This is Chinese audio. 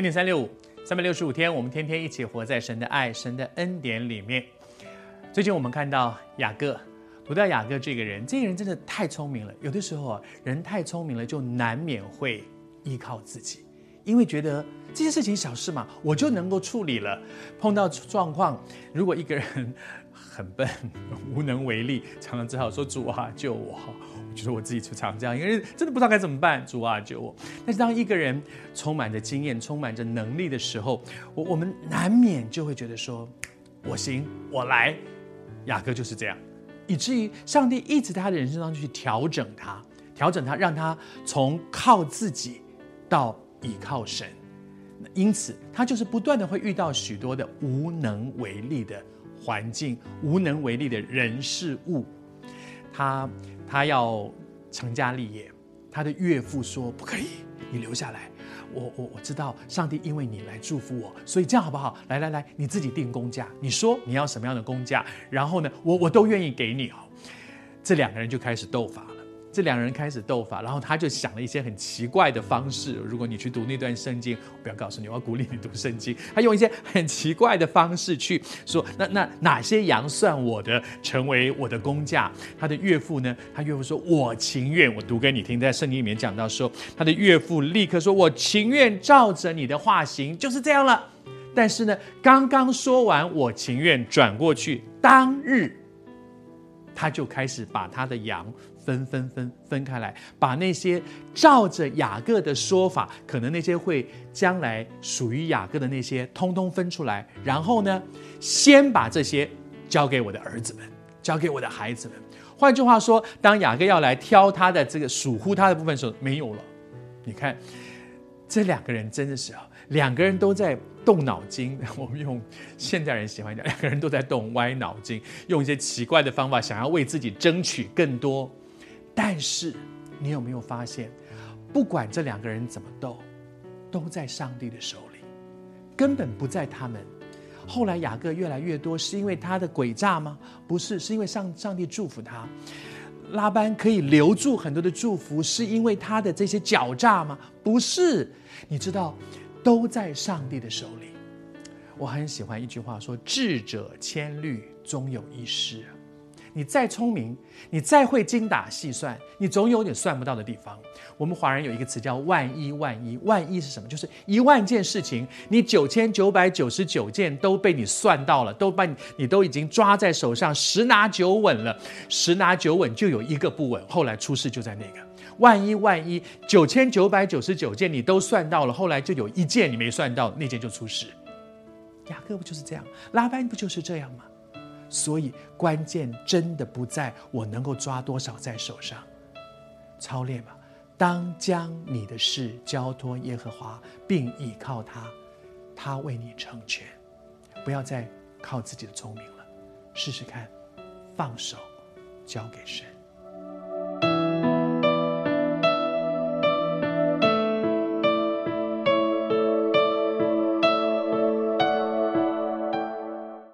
恩典三六五，三百六十五天，我们天天一起活在神的爱、神的恩典里面。最近我们看到雅各，读到雅各这个人，这个人真的太聪明了。有的时候啊，人太聪明了，就难免会依靠自己，因为觉得这些事情小事嘛，我就能够处理了。碰到状况，如果一个人很笨、无能为力，常常只好说：“主啊，救我！”我觉得我自己就常这样，因为真的不知道该怎么办。主啊，救我！但是当一个人充满着经验、充满着能力的时候，我我们难免就会觉得说：“我行，我来。”雅各就是这样，以至于上帝一直在他的人生当中去调整他，调整他，让他从靠自己到倚靠神。因此，他就是不断的会遇到许多的无能为力的环境、无能为力的人事物。他他要成家立业，他的岳父说不可以，你留下来。我我我知道上帝因为你来祝福我，所以这样好不好？来来来，你自己定工价，你说你要什么样的工价，然后呢，我我都愿意给你哦。这两个人就开始斗法了。这两人开始斗法，然后他就想了一些很奇怪的方式。如果你去读那段圣经，我不要告诉你，我要鼓励你读圣经。他用一些很奇怪的方式去说，那那哪些羊算我的，成为我的工价？他的岳父呢？他岳父说：“我情愿。”我读给你听，在圣经里面讲到说，他的岳父立刻说：“我情愿照着你的话行，就是这样了。”但是呢，刚刚说完“我情愿”，转过去当日，他就开始把他的羊。分分分分开来，把那些照着雅各的说法，可能那些会将来属于雅各的那些，通通分出来。然后呢，先把这些交给我的儿子们，交给我的孩子们。换句话说，当雅各要来挑他的这个属乎他的部分的时候，没有了。你看，这两个人真的是啊，两个人都在动脑筋。我们用现代人喜欢讲，两个人都在动歪脑筋，用一些奇怪的方法，想要为自己争取更多。但是，你有没有发现，不管这两个人怎么斗，都在上帝的手里，根本不在他们。后来雅各越来越多，是因为他的诡诈吗？不是，是因为上上帝祝福他。拉班可以留住很多的祝福，是因为他的这些狡诈吗？不是。你知道，都在上帝的手里。我很喜欢一句话说：“智者千虑，终有一失。”你再聪明，你再会精打细算，你总有点算不到的地方。我们华人有一个词叫“万一万一”，万一是什么？就是一万件事情，你九千九百九十九件都被你算到了，都把你你都已经抓在手上，十拿九稳了。十拿九稳就有一个不稳，后来出事就在那个。万一万一，九千九百九十九件你都算到了，后来就有一件你没算到，那件就出事。雅各不就是这样？拉班不就是这样吗？所以关键真的不在我能够抓多少在手上，操练吧。当将你的事交托耶和华，并倚靠他，他为你成全。不要再靠自己的聪明了，试试看，放手交给神。